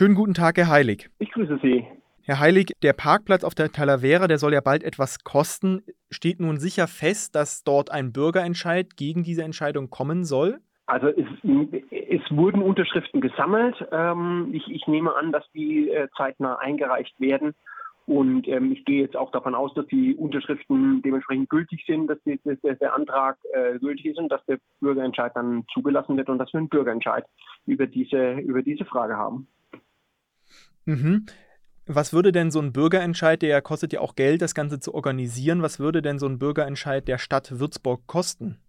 Schönen guten Tag, Herr Heilig. Ich grüße Sie. Herr Heilig, der Parkplatz auf der Talavera, der soll ja bald etwas kosten. Steht nun sicher fest, dass dort ein Bürgerentscheid gegen diese Entscheidung kommen soll? Also es, es wurden Unterschriften gesammelt. Ähm, ich, ich, nehme an, dass die äh, zeitnah eingereicht werden. Und ähm, ich gehe jetzt auch davon aus, dass die Unterschriften dementsprechend gültig sind, dass, der Antrag äh, gültig ist und dass der Bürgerentscheid dann zugelassen wird und dass wir einen Bürgerentscheid über diese, über diese Frage haben. Mhm. Was würde denn so ein Bürgerentscheid, der kostet ja auch Geld, das Ganze zu organisieren, was würde denn so ein Bürgerentscheid der Stadt Würzburg kosten?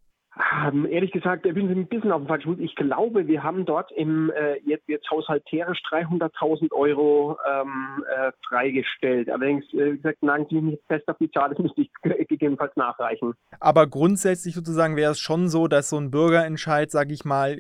Ähm, ehrlich gesagt, bin ich ein bisschen auf dem falschen Fuß. Ich glaube, wir haben dort im äh, jetzt, jetzt haushalterisch 300.000 Euro ähm, äh, freigestellt. Allerdings, äh, wie gesagt, nagen Sie mich nicht fest auf die Zahl, das müsste ich gegebenenfalls nachreichen. Aber grundsätzlich sozusagen wäre es schon so, dass so ein Bürgerentscheid, sage ich mal,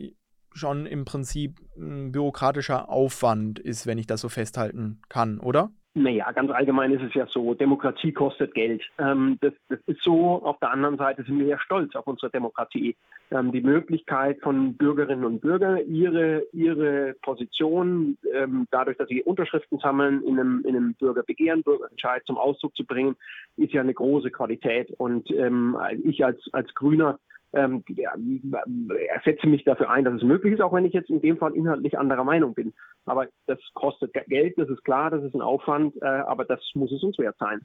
schon im Prinzip ein bürokratischer Aufwand ist, wenn ich das so festhalten kann, oder? Naja, ganz allgemein ist es ja so, Demokratie kostet Geld. Ähm, das, das, ist so. Auf der anderen Seite sind wir ja stolz auf unsere Demokratie. Ähm, die Möglichkeit von Bürgerinnen und Bürgern, ihre, ihre Position, ähm, dadurch, dass sie Unterschriften sammeln, in einem, in einem Bürgerbegehren, Bürgerentscheid zum Ausdruck zu bringen, ist ja eine große Qualität. Und ähm, ich als, als Grüner ähm, ja, setze mich dafür ein, dass es möglich ist, auch wenn ich jetzt in dem Fall inhaltlich anderer Meinung bin. Aber das kostet Geld, das ist klar, das ist ein Aufwand, äh, aber das muss es uns wert sein.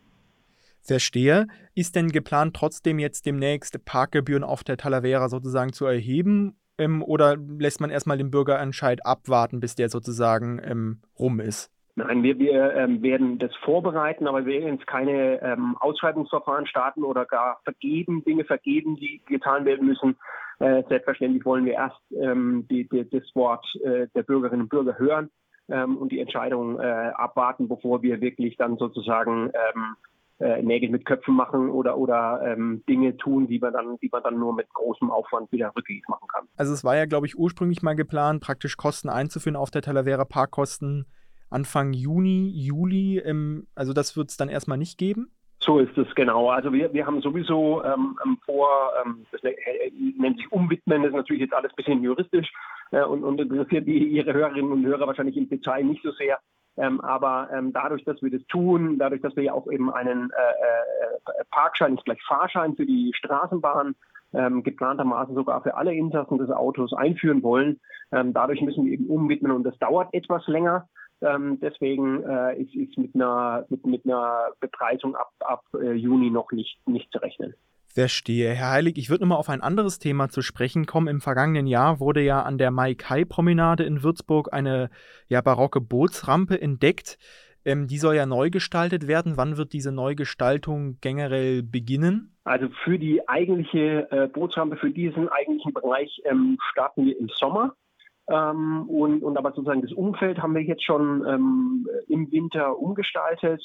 Verstehe. Ist denn geplant, trotzdem jetzt demnächst Parkgebühren auf der Talavera sozusagen zu erheben? Ähm, oder lässt man erstmal den Bürgerentscheid abwarten, bis der sozusagen ähm, rum ist? Nein, wir, wir ähm, werden das vorbereiten, aber wir werden jetzt keine ähm, Ausschreibungsverfahren starten oder gar vergeben, Dinge vergeben, die getan werden müssen. Äh, selbstverständlich wollen wir erst ähm, die, die, das Wort äh, der Bürgerinnen und Bürger hören ähm, und die Entscheidung äh, abwarten, bevor wir wirklich dann sozusagen ähm, äh, Nägel mit Köpfen machen oder, oder ähm, Dinge tun, die man, dann, die man dann nur mit großem Aufwand wieder rückgängig machen kann. Also es war ja, glaube ich, ursprünglich mal geplant, praktisch Kosten einzuführen auf der Talavera Parkkosten Anfang Juni, Juli. Ähm, also das wird es dann erstmal nicht geben? So ist es genau. Also wir, wir haben sowieso ähm, ähm vor, ähm, das nennt sich Umwidmen, das ist natürlich jetzt alles ein bisschen juristisch äh, und, und, interessiert Ihre Hörerinnen und Hörer wahrscheinlich im Detail nicht so sehr. Ähm, aber ähm, dadurch, dass wir das tun, dadurch, dass wir ja auch eben einen äh, äh, Parkschein, nicht gleich Fahrschein für die Straßenbahn ähm, geplantermaßen sogar für alle Insassen des Autos einführen wollen, ähm, dadurch müssen wir eben umwidmen und das dauert etwas länger. Ähm, deswegen äh, ist, ist mit, einer, mit, mit einer Bepreisung ab, ab äh, Juni noch nicht, nicht zu rechnen. Verstehe. Herr Heilig, ich würde nochmal auf ein anderes Thema zu sprechen kommen. Im vergangenen Jahr wurde ja an der Mai-Kai-Promenade in Würzburg eine ja, barocke Bootsrampe entdeckt. Ähm, die soll ja neu gestaltet werden. Wann wird diese Neugestaltung generell beginnen? Also für die eigentliche äh, Bootsrampe, für diesen eigentlichen Bereich ähm, starten wir im Sommer. Ähm, und, und aber sozusagen das Umfeld haben wir jetzt schon ähm, im Winter umgestaltet.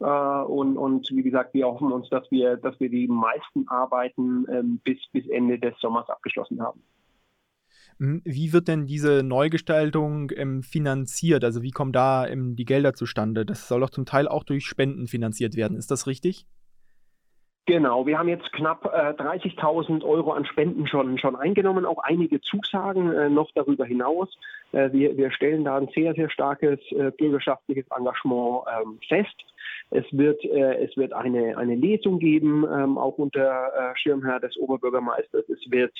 Äh, und, und wie gesagt, wir hoffen uns, dass wir, dass wir die meisten Arbeiten ähm, bis, bis Ende des Sommers abgeschlossen haben. Hm, wie wird denn diese Neugestaltung ähm, finanziert? Also wie kommen da ähm, die Gelder zustande? Das soll doch zum Teil auch durch Spenden finanziert werden. Ist das richtig? Genau, wir haben jetzt knapp äh, 30.000 Euro an Spenden schon, schon eingenommen, auch einige Zusagen äh, noch darüber hinaus. Äh, wir, wir stellen da ein sehr, sehr starkes äh, bürgerschaftliches Engagement ähm, fest. Es wird, äh, es wird eine, eine Lesung geben, ähm, auch unter äh, Schirmherr des Oberbürgermeisters. Es wird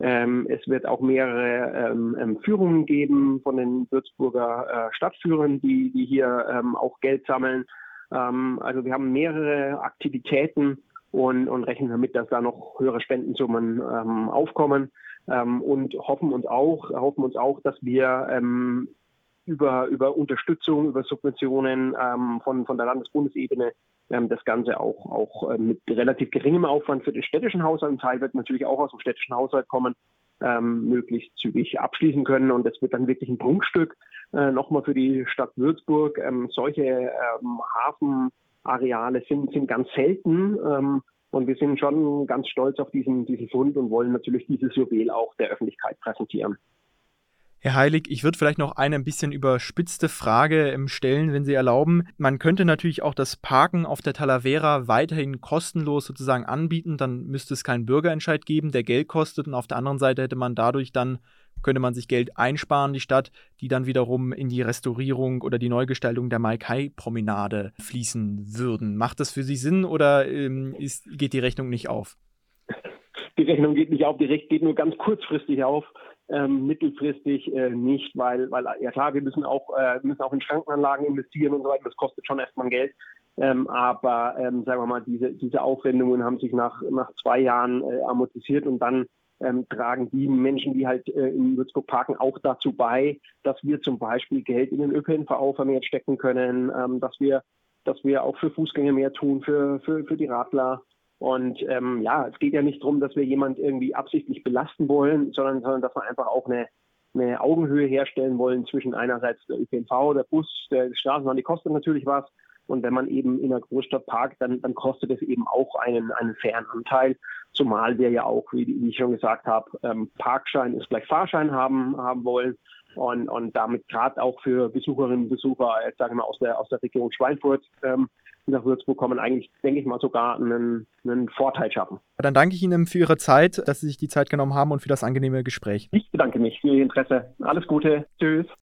ähm, es wird auch mehrere ähm, ähm Führungen geben von den Würzburger Stadtführern, die, die hier ähm, auch Geld sammeln. Also wir haben mehrere Aktivitäten, und, und rechnen damit, dass da noch höhere Spendensummen ähm, aufkommen ähm, und hoffen uns auch, hoffen uns auch, dass wir ähm, über, über Unterstützung, über Subventionen ähm, von, von der Landesbundesebene ähm, das Ganze auch, auch äh, mit relativ geringem Aufwand für den städtischen Haushalt, ein Teil wird natürlich auch aus dem städtischen Haushalt kommen, ähm, möglichst zügig abschließen können. Und das wird dann wirklich ein Prunkstück äh, nochmal für die Stadt Würzburg. Ähm, solche ähm, Hafen Areale sind, sind ganz selten. Ähm, und wir sind schon ganz stolz auf diesen, diesen Fund und wollen natürlich dieses Juwel auch der Öffentlichkeit präsentieren. Herr Heilig, ich würde vielleicht noch eine ein bisschen überspitzte Frage stellen, wenn Sie erlauben. Man könnte natürlich auch das Parken auf der Talavera weiterhin kostenlos sozusagen anbieten, dann müsste es keinen Bürgerentscheid geben, der Geld kostet und auf der anderen Seite hätte man dadurch dann könnte man sich Geld einsparen, die Stadt, die dann wiederum in die Restaurierung oder die Neugestaltung der Maikai-Promenade fließen würden. Macht das für Sie Sinn oder ähm, ist, geht die Rechnung nicht auf? Die Rechnung geht nicht auf, die Rechnung geht nur ganz kurzfristig auf. Ähm, mittelfristig äh, nicht, weil, weil ja klar, wir müssen auch, äh, müssen auch in Schrankenanlagen investieren und so weiter. Das kostet schon erstmal Geld. Ähm, aber ähm, sagen wir mal, diese, diese Aufwendungen haben sich nach, nach zwei Jahren äh, amortisiert und dann ähm, tragen die Menschen, die halt äh, in Würzburg parken, auch dazu bei, dass wir zum Beispiel Geld in den ÖPNV vermehrt stecken können, ähm, dass wir dass wir auch für Fußgänger mehr tun, für, für, für die Radler. Und ähm, ja, es geht ja nicht darum, dass wir jemand irgendwie absichtlich belasten wollen, sondern, sondern dass wir einfach auch eine, eine Augenhöhe herstellen wollen zwischen einerseits der ÖPNV, der Bus, der Straßenbahn, die kostet natürlich was, und wenn man eben in einer Großstadt parkt, dann, dann kostet es eben auch einen, einen fairen Anteil. Zumal wir ja auch, wie, wie ich schon gesagt habe, ähm, Parkschein ist gleich Fahrschein haben, haben wollen. Und, und damit gerade auch für Besucherinnen und Besucher, jetzt sagen wir aus der, aus der Region Schweinfurt, ähm, nach Würzburg kommen, eigentlich, denke ich mal, sogar einen, einen Vorteil schaffen. Dann danke ich Ihnen für Ihre Zeit, dass Sie sich die Zeit genommen haben und für das angenehme Gespräch. Ich bedanke mich für Ihr Interesse. Alles Gute. Tschüss.